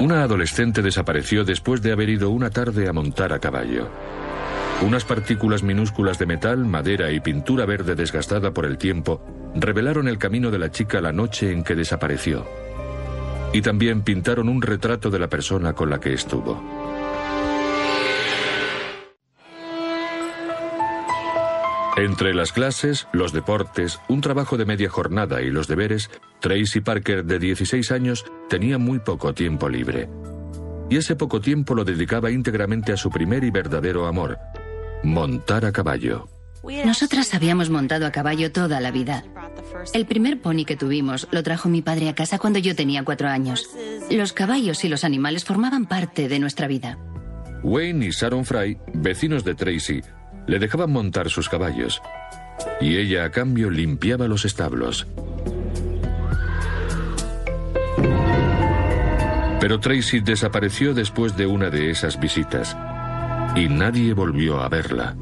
Una adolescente desapareció después de haber ido una tarde a montar a caballo. Unas partículas minúsculas de metal, madera y pintura verde desgastada por el tiempo revelaron el camino de la chica la noche en que desapareció. Y también pintaron un retrato de la persona con la que estuvo. Entre las clases, los deportes, un trabajo de media jornada y los deberes, Tracy Parker, de 16 años, tenía muy poco tiempo libre. Y ese poco tiempo lo dedicaba íntegramente a su primer y verdadero amor, montar a caballo. Nosotras habíamos montado a caballo toda la vida. El primer pony que tuvimos lo trajo mi padre a casa cuando yo tenía cuatro años. Los caballos y los animales formaban parte de nuestra vida. Wayne y Sharon Fry, vecinos de Tracy, le dejaban montar sus caballos. Y ella a cambio limpiaba los establos. Pero Tracy desapareció después de una de esas visitas. Y nadie volvió a verla.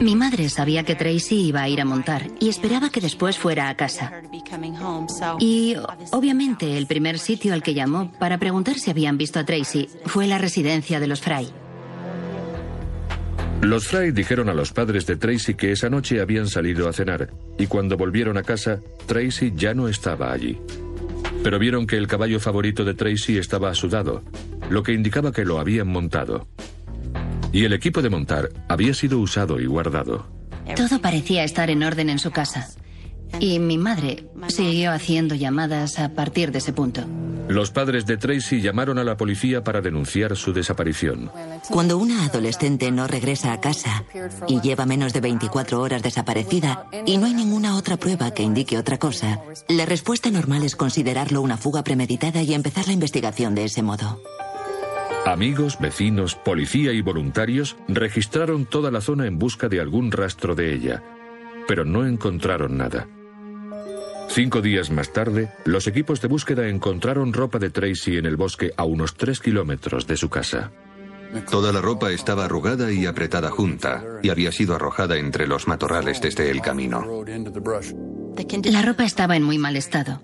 Mi madre sabía que Tracy iba a ir a montar y esperaba que después fuera a casa. Y obviamente el primer sitio al que llamó para preguntar si habían visto a Tracy fue la residencia de los Fry. Los Fry dijeron a los padres de Tracy que esa noche habían salido a cenar y cuando volvieron a casa, Tracy ya no estaba allí. Pero vieron que el caballo favorito de Tracy estaba sudado, lo que indicaba que lo habían montado. Y el equipo de montar había sido usado y guardado. Todo parecía estar en orden en su casa. Y mi madre siguió haciendo llamadas a partir de ese punto. Los padres de Tracy llamaron a la policía para denunciar su desaparición. Cuando una adolescente no regresa a casa y lleva menos de 24 horas desaparecida y no hay ninguna otra prueba que indique otra cosa, la respuesta normal es considerarlo una fuga premeditada y empezar la investigación de ese modo. Amigos, vecinos, policía y voluntarios registraron toda la zona en busca de algún rastro de ella, pero no encontraron nada. Cinco días más tarde, los equipos de búsqueda encontraron ropa de Tracy en el bosque a unos tres kilómetros de su casa. Toda la ropa estaba arrugada y apretada junta, y había sido arrojada entre los matorrales desde el camino. La ropa estaba en muy mal estado.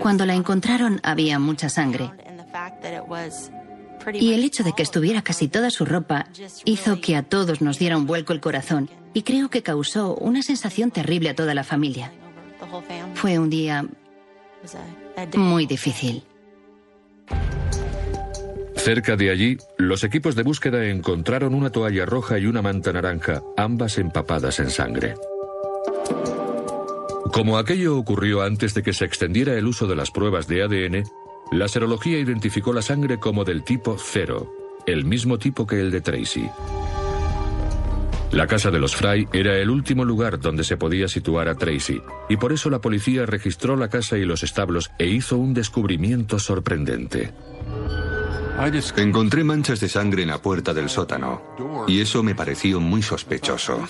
Cuando la encontraron había mucha sangre. Y el hecho de que estuviera casi toda su ropa hizo que a todos nos diera un vuelco el corazón y creo que causó una sensación terrible a toda la familia. Fue un día muy difícil. Cerca de allí, los equipos de búsqueda encontraron una toalla roja y una manta naranja, ambas empapadas en sangre. Como aquello ocurrió antes de que se extendiera el uso de las pruebas de ADN, la serología identificó la sangre como del tipo cero, el mismo tipo que el de Tracy. La casa de los Fry era el último lugar donde se podía situar a Tracy, y por eso la policía registró la casa y los establos e hizo un descubrimiento sorprendente. Encontré manchas de sangre en la puerta del sótano, y eso me pareció muy sospechoso.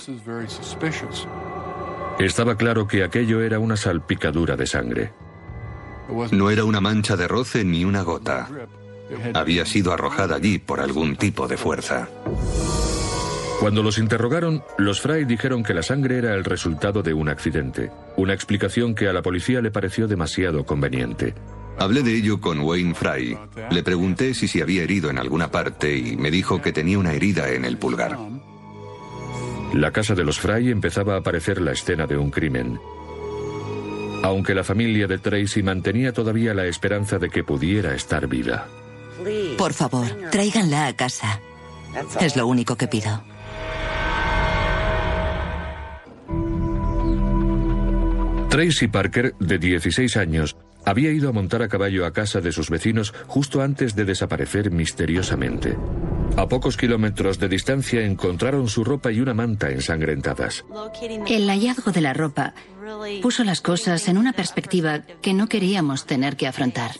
Estaba claro que aquello era una salpicadura de sangre. No era una mancha de roce ni una gota. Había sido arrojada allí por algún tipo de fuerza. Cuando los interrogaron, los Fry dijeron que la sangre era el resultado de un accidente, una explicación que a la policía le pareció demasiado conveniente. Hablé de ello con Wayne Fry. Le pregunté si se había herido en alguna parte y me dijo que tenía una herida en el pulgar. La casa de los Fry empezaba a parecer la escena de un crimen. Aunque la familia de Tracy mantenía todavía la esperanza de que pudiera estar viva. Por favor, tráiganla a casa. Es lo único que pido. Tracy Parker, de 16 años, había ido a montar a caballo a casa de sus vecinos justo antes de desaparecer misteriosamente. A pocos kilómetros de distancia encontraron su ropa y una manta ensangrentadas. El hallazgo de la ropa puso las cosas en una perspectiva que no queríamos tener que afrontar.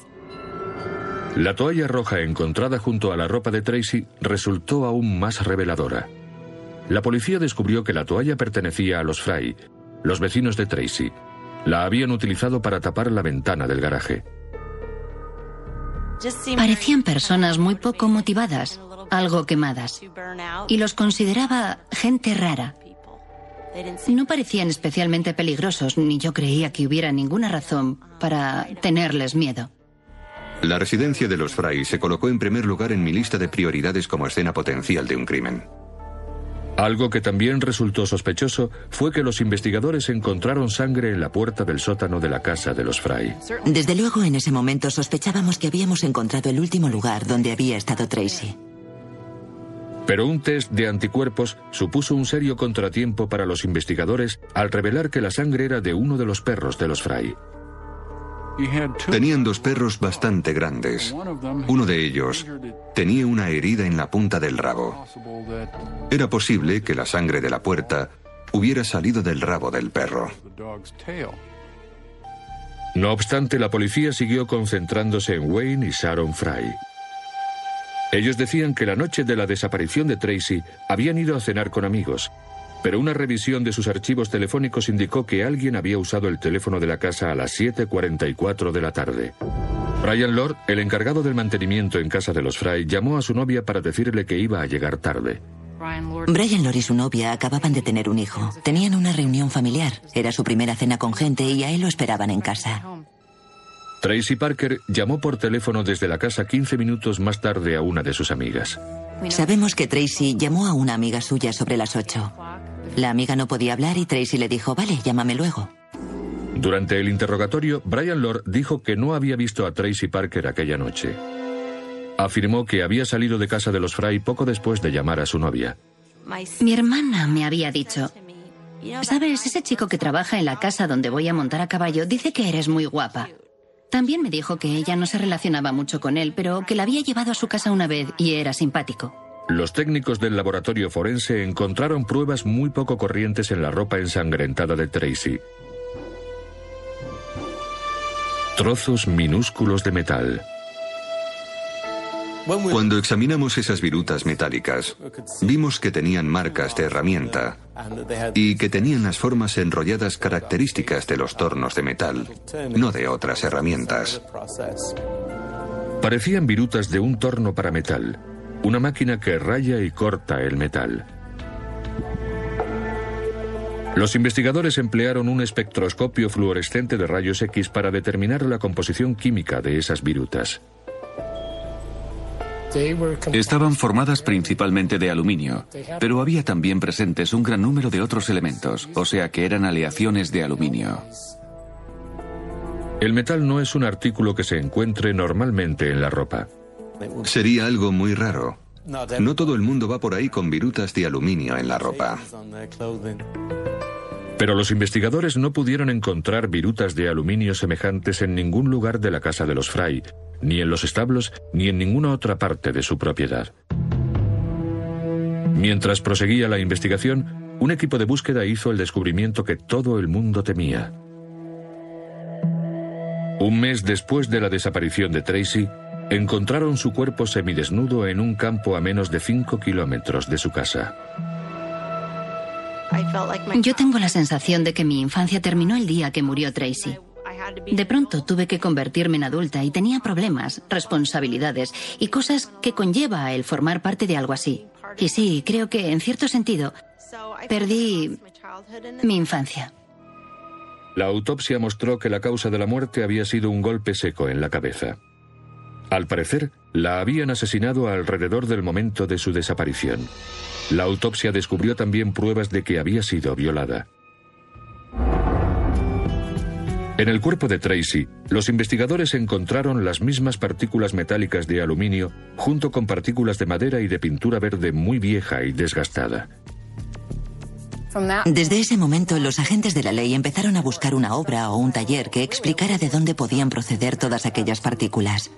La toalla roja encontrada junto a la ropa de Tracy resultó aún más reveladora. La policía descubrió que la toalla pertenecía a los Fry, los vecinos de Tracy. La habían utilizado para tapar la ventana del garaje. Parecían personas muy poco motivadas, algo quemadas, y los consideraba gente rara. No parecían especialmente peligrosos, ni yo creía que hubiera ninguna razón para tenerles miedo. La residencia de los Fry se colocó en primer lugar en mi lista de prioridades como escena potencial de un crimen. Algo que también resultó sospechoso fue que los investigadores encontraron sangre en la puerta del sótano de la casa de los Fry. Desde luego, en ese momento sospechábamos que habíamos encontrado el último lugar donde había estado Tracy. Pero un test de anticuerpos supuso un serio contratiempo para los investigadores al revelar que la sangre era de uno de los perros de los Fry. Tenían dos perros bastante grandes. Uno de ellos tenía una herida en la punta del rabo. Era posible que la sangre de la puerta hubiera salido del rabo del perro. No obstante, la policía siguió concentrándose en Wayne y Sharon Fry. Ellos decían que la noche de la desaparición de Tracy habían ido a cenar con amigos, pero una revisión de sus archivos telefónicos indicó que alguien había usado el teléfono de la casa a las 7.44 de la tarde. Brian Lord, el encargado del mantenimiento en casa de los Fry, llamó a su novia para decirle que iba a llegar tarde. Brian Lord y su novia acababan de tener un hijo. Tenían una reunión familiar. Era su primera cena con gente y a él lo esperaban en casa. Tracy Parker llamó por teléfono desde la casa 15 minutos más tarde a una de sus amigas. Sabemos que Tracy llamó a una amiga suya sobre las 8. La amiga no podía hablar y Tracy le dijo, vale, llámame luego. Durante el interrogatorio, Brian Lord dijo que no había visto a Tracy Parker aquella noche. Afirmó que había salido de casa de los Fry poco después de llamar a su novia. Mi hermana me había dicho, ¿sabes? Ese chico que trabaja en la casa donde voy a montar a caballo dice que eres muy guapa. También me dijo que ella no se relacionaba mucho con él, pero que la había llevado a su casa una vez y era simpático. Los técnicos del laboratorio forense encontraron pruebas muy poco corrientes en la ropa ensangrentada de Tracy. Trozos minúsculos de metal. Cuando examinamos esas virutas metálicas, vimos que tenían marcas de herramienta y que tenían las formas enrolladas características de los tornos de metal, no de otras herramientas. Parecían virutas de un torno para metal, una máquina que raya y corta el metal. Los investigadores emplearon un espectroscopio fluorescente de rayos X para determinar la composición química de esas virutas. Estaban formadas principalmente de aluminio, pero había también presentes un gran número de otros elementos, o sea que eran aleaciones de aluminio. El metal no es un artículo que se encuentre normalmente en la ropa. Sería algo muy raro. No todo el mundo va por ahí con virutas de aluminio en la ropa. Pero los investigadores no pudieron encontrar virutas de aluminio semejantes en ningún lugar de la casa de los Fry, ni en los establos, ni en ninguna otra parte de su propiedad. Mientras proseguía la investigación, un equipo de búsqueda hizo el descubrimiento que todo el mundo temía. Un mes después de la desaparición de Tracy, encontraron su cuerpo semidesnudo en un campo a menos de 5 kilómetros de su casa. Yo tengo la sensación de que mi infancia terminó el día que murió Tracy. De pronto tuve que convertirme en adulta y tenía problemas, responsabilidades y cosas que conlleva el formar parte de algo así. Y sí, creo que en cierto sentido perdí mi infancia. La autopsia mostró que la causa de la muerte había sido un golpe seco en la cabeza. Al parecer, la habían asesinado alrededor del momento de su desaparición. La autopsia descubrió también pruebas de que había sido violada. En el cuerpo de Tracy, los investigadores encontraron las mismas partículas metálicas de aluminio junto con partículas de madera y de pintura verde muy vieja y desgastada. Desde ese momento, los agentes de la ley empezaron a buscar una obra o un taller que explicara de dónde podían proceder todas aquellas partículas.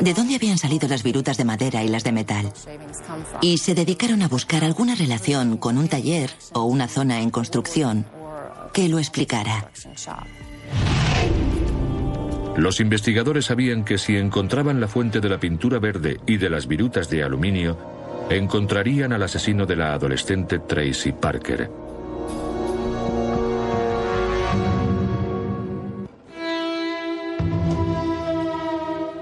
¿De dónde habían salido las virutas de madera y las de metal? Y se dedicaron a buscar alguna relación con un taller o una zona en construcción que lo explicara. Los investigadores sabían que si encontraban la fuente de la pintura verde y de las virutas de aluminio, encontrarían al asesino de la adolescente Tracy Parker.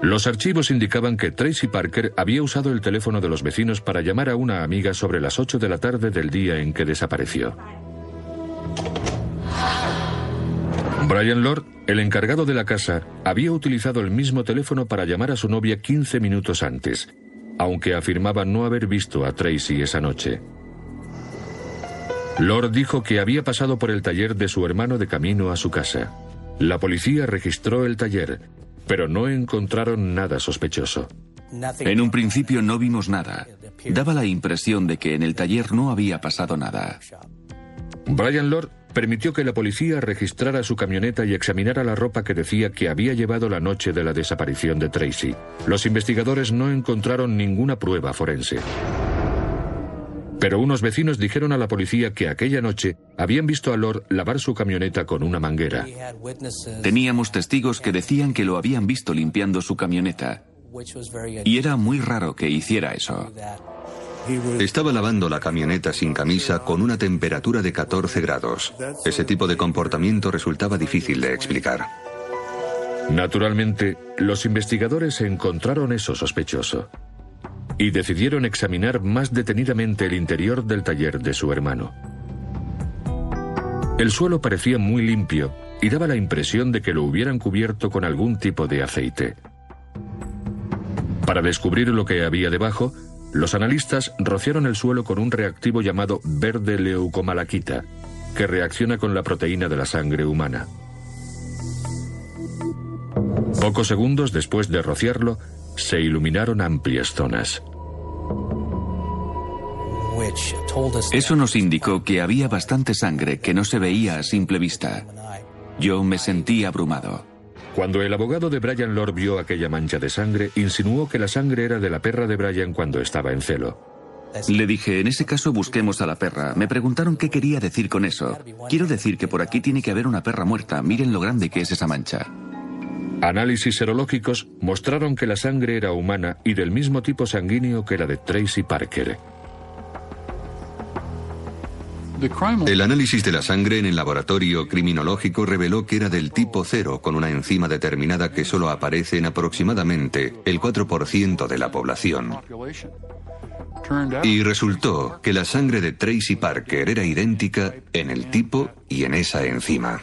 Los archivos indicaban que Tracy Parker había usado el teléfono de los vecinos para llamar a una amiga sobre las 8 de la tarde del día en que desapareció. Brian Lord, el encargado de la casa, había utilizado el mismo teléfono para llamar a su novia 15 minutos antes, aunque afirmaba no haber visto a Tracy esa noche. Lord dijo que había pasado por el taller de su hermano de camino a su casa. La policía registró el taller, pero no encontraron nada sospechoso. En un principio no vimos nada. Daba la impresión de que en el taller no había pasado nada. Brian Lord permitió que la policía registrara su camioneta y examinara la ropa que decía que había llevado la noche de la desaparición de Tracy. Los investigadores no encontraron ninguna prueba forense. Pero unos vecinos dijeron a la policía que aquella noche habían visto a Lord lavar su camioneta con una manguera. Teníamos testigos que decían que lo habían visto limpiando su camioneta. Y era muy raro que hiciera eso. Estaba lavando la camioneta sin camisa con una temperatura de 14 grados. Ese tipo de comportamiento resultaba difícil de explicar. Naturalmente, los investigadores encontraron eso sospechoso y decidieron examinar más detenidamente el interior del taller de su hermano. El suelo parecía muy limpio y daba la impresión de que lo hubieran cubierto con algún tipo de aceite. Para descubrir lo que había debajo, los analistas rociaron el suelo con un reactivo llamado verde leucomalaquita, que reacciona con la proteína de la sangre humana. Pocos segundos después de rociarlo, se iluminaron amplias zonas. Eso nos indicó que había bastante sangre que no se veía a simple vista. Yo me sentí abrumado. Cuando el abogado de Brian Lord vio aquella mancha de sangre, insinuó que la sangre era de la perra de Brian cuando estaba en celo. Le dije, en ese caso busquemos a la perra. Me preguntaron qué quería decir con eso. Quiero decir que por aquí tiene que haber una perra muerta. Miren lo grande que es esa mancha. Análisis serológicos mostraron que la sangre era humana y del mismo tipo sanguíneo que la de Tracy Parker. El análisis de la sangre en el laboratorio criminológico reveló que era del tipo cero, con una enzima determinada que solo aparece en aproximadamente el 4% de la población. Y resultó que la sangre de Tracy Parker era idéntica en el tipo y en esa enzima.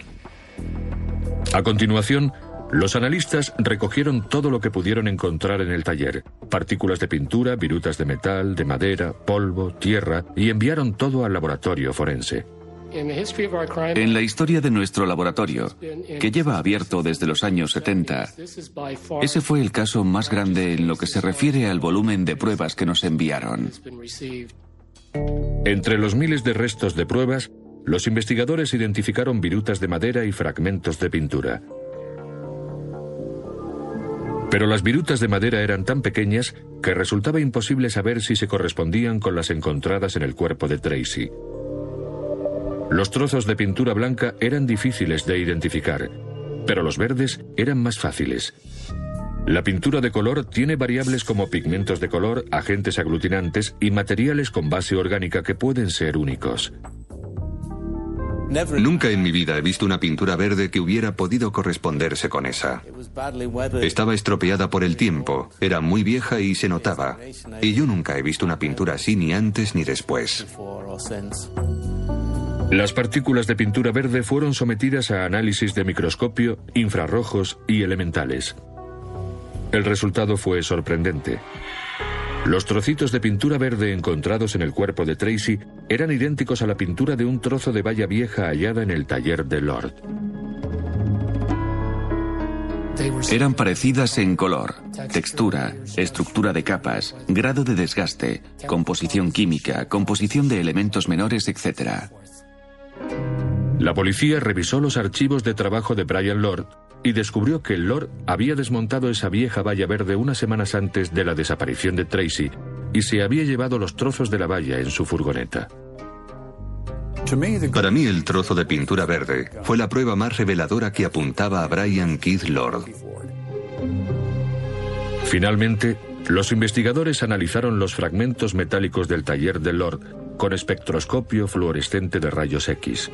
A continuación, los analistas recogieron todo lo que pudieron encontrar en el taller, partículas de pintura, virutas de metal, de madera, polvo, tierra, y enviaron todo al laboratorio forense. En la historia de nuestro laboratorio, que lleva abierto desde los años 70, ese fue el caso más grande en lo que se refiere al volumen de pruebas que nos enviaron. Entre los miles de restos de pruebas, los investigadores identificaron virutas de madera y fragmentos de pintura. Pero las virutas de madera eran tan pequeñas que resultaba imposible saber si se correspondían con las encontradas en el cuerpo de Tracy. Los trozos de pintura blanca eran difíciles de identificar, pero los verdes eran más fáciles. La pintura de color tiene variables como pigmentos de color, agentes aglutinantes y materiales con base orgánica que pueden ser únicos. Nunca en mi vida he visto una pintura verde que hubiera podido corresponderse con esa. Estaba estropeada por el tiempo, era muy vieja y se notaba. Y yo nunca he visto una pintura así ni antes ni después. Las partículas de pintura verde fueron sometidas a análisis de microscopio, infrarrojos y elementales. El resultado fue sorprendente. Los trocitos de pintura verde encontrados en el cuerpo de Tracy eran idénticos a la pintura de un trozo de valla vieja hallada en el taller de Lord. Eran parecidas en color, textura, estructura de capas, grado de desgaste, composición química, composición de elementos menores, etc. La policía revisó los archivos de trabajo de Brian Lord y descubrió que Lord había desmontado esa vieja valla verde unas semanas antes de la desaparición de Tracy y se había llevado los trozos de la valla en su furgoneta. Para mí el trozo de pintura verde fue la prueba más reveladora que apuntaba a Brian Keith Lord. Finalmente, los investigadores analizaron los fragmentos metálicos del taller de Lord con espectroscopio fluorescente de rayos X.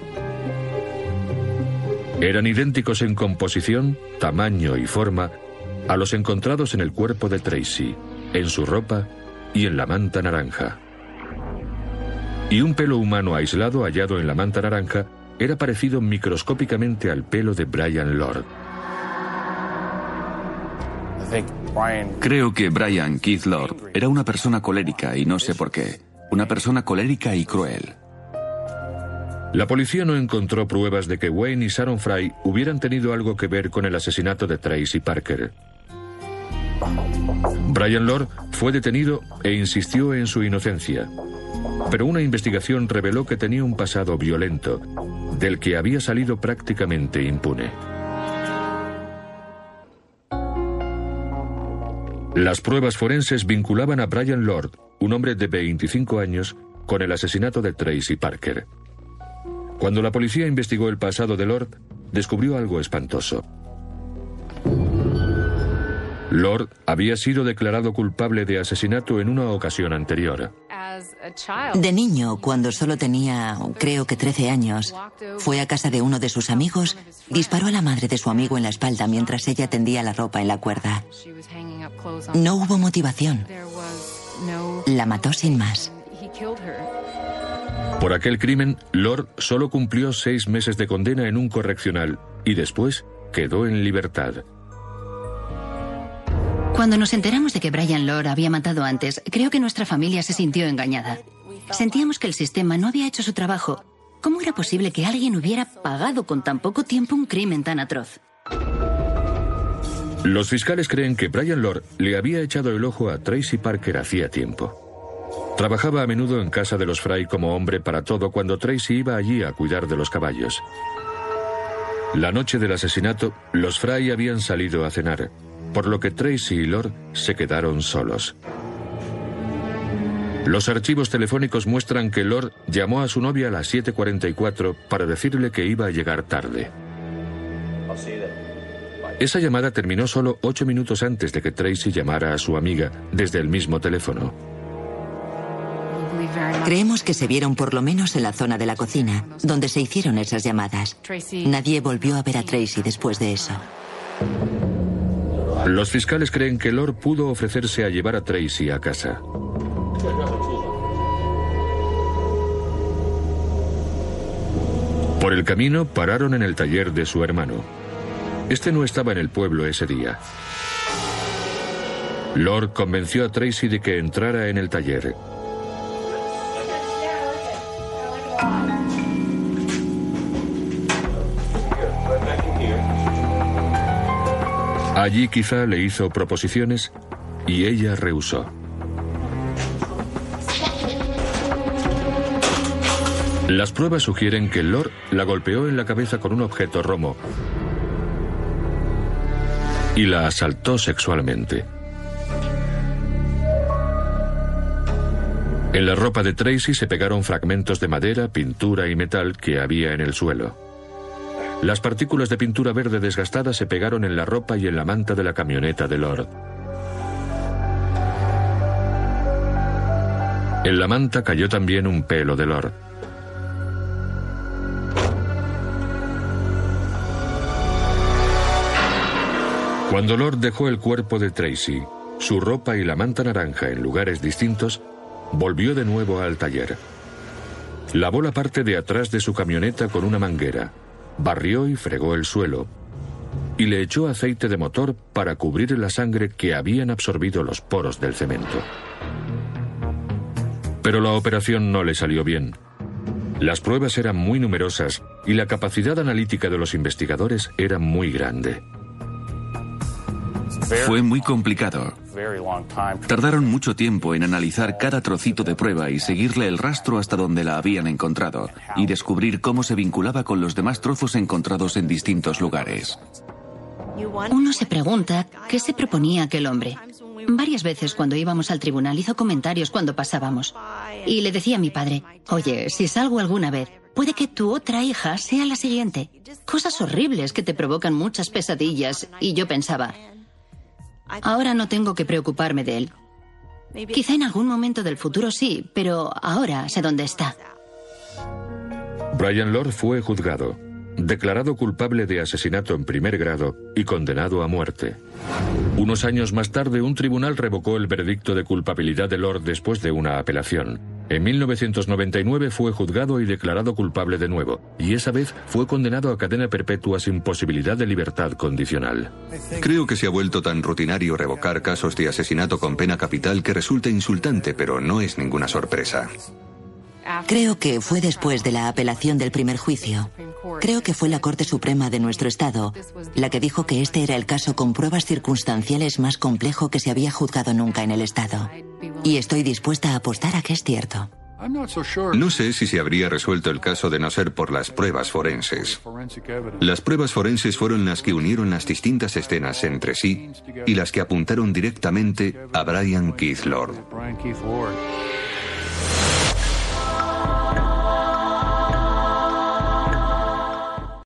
Eran idénticos en composición, tamaño y forma a los encontrados en el cuerpo de Tracy, en su ropa y en la manta naranja. Y un pelo humano aislado hallado en la manta naranja era parecido microscópicamente al pelo de Brian Lord. Creo que Brian Keith Lord era una persona colérica y no sé por qué. Una persona colérica y cruel. La policía no encontró pruebas de que Wayne y Sharon Fry hubieran tenido algo que ver con el asesinato de Tracy Parker. Brian Lord fue detenido e insistió en su inocencia. Pero una investigación reveló que tenía un pasado violento, del que había salido prácticamente impune. Las pruebas forenses vinculaban a Brian Lord, un hombre de 25 años, con el asesinato de Tracy Parker. Cuando la policía investigó el pasado de Lord, descubrió algo espantoso. Lord había sido declarado culpable de asesinato en una ocasión anterior. De niño, cuando solo tenía, creo que 13 años, fue a casa de uno de sus amigos, disparó a la madre de su amigo en la espalda mientras ella tendía la ropa en la cuerda. No hubo motivación. La mató sin más. Por aquel crimen, Lord solo cumplió seis meses de condena en un correccional y después quedó en libertad. Cuando nos enteramos de que Brian Lord había matado antes, creo que nuestra familia se sintió engañada. Sentíamos que el sistema no había hecho su trabajo. ¿Cómo era posible que alguien hubiera pagado con tan poco tiempo un crimen tan atroz? Los fiscales creen que Brian Lord le había echado el ojo a Tracy Parker hacía tiempo. Trabajaba a menudo en casa de los Fry como hombre para todo cuando Tracy iba allí a cuidar de los caballos. La noche del asesinato, los Fry habían salido a cenar, por lo que Tracy y Lord se quedaron solos. Los archivos telefónicos muestran que Lord llamó a su novia a las 7.44 para decirle que iba a llegar tarde. Esa llamada terminó solo ocho minutos antes de que Tracy llamara a su amiga desde el mismo teléfono. Creemos que se vieron por lo menos en la zona de la cocina, donde se hicieron esas llamadas. Nadie volvió a ver a Tracy después de eso. Los fiscales creen que Lord pudo ofrecerse a llevar a Tracy a casa. Por el camino pararon en el taller de su hermano. Este no estaba en el pueblo ese día. Lord convenció a Tracy de que entrara en el taller. Allí quizá le hizo proposiciones y ella rehusó. Las pruebas sugieren que Lord la golpeó en la cabeza con un objeto romo y la asaltó sexualmente. En la ropa de Tracy se pegaron fragmentos de madera, pintura y metal que había en el suelo. Las partículas de pintura verde desgastada se pegaron en la ropa y en la manta de la camioneta de Lord. En la manta cayó también un pelo de Lord. Cuando Lord dejó el cuerpo de Tracy, su ropa y la manta naranja en lugares distintos, volvió de nuevo al taller. Lavó la parte de atrás de su camioneta con una manguera barrió y fregó el suelo, y le echó aceite de motor para cubrir la sangre que habían absorbido los poros del cemento. Pero la operación no le salió bien. Las pruebas eran muy numerosas y la capacidad analítica de los investigadores era muy grande. Fue muy complicado. Tardaron mucho tiempo en analizar cada trocito de prueba y seguirle el rastro hasta donde la habían encontrado y descubrir cómo se vinculaba con los demás trozos encontrados en distintos lugares. Uno se pregunta qué se proponía aquel hombre. Varias veces cuando íbamos al tribunal hizo comentarios cuando pasábamos. Y le decía a mi padre, oye, si salgo alguna vez, puede que tu otra hija sea la siguiente. Cosas horribles que te provocan muchas pesadillas. Y yo pensaba, Ahora no tengo que preocuparme de él. Quizá en algún momento del futuro sí, pero ahora sé dónde está. Brian Lord fue juzgado, declarado culpable de asesinato en primer grado y condenado a muerte. Unos años más tarde, un tribunal revocó el veredicto de culpabilidad de Lord después de una apelación. En 1999 fue juzgado y declarado culpable de nuevo, y esa vez fue condenado a cadena perpetua sin posibilidad de libertad condicional. Creo que se ha vuelto tan rutinario revocar casos de asesinato con pena capital que resulta insultante, pero no es ninguna sorpresa. Creo que fue después de la apelación del primer juicio. Creo que fue la Corte Suprema de nuestro Estado la que dijo que este era el caso con pruebas circunstanciales más complejo que se había juzgado nunca en el Estado. Y estoy dispuesta a apostar a que es cierto. No sé si se habría resuelto el caso de no ser por las pruebas forenses. Las pruebas forenses fueron las que unieron las distintas escenas entre sí y las que apuntaron directamente a Brian Keith Lord.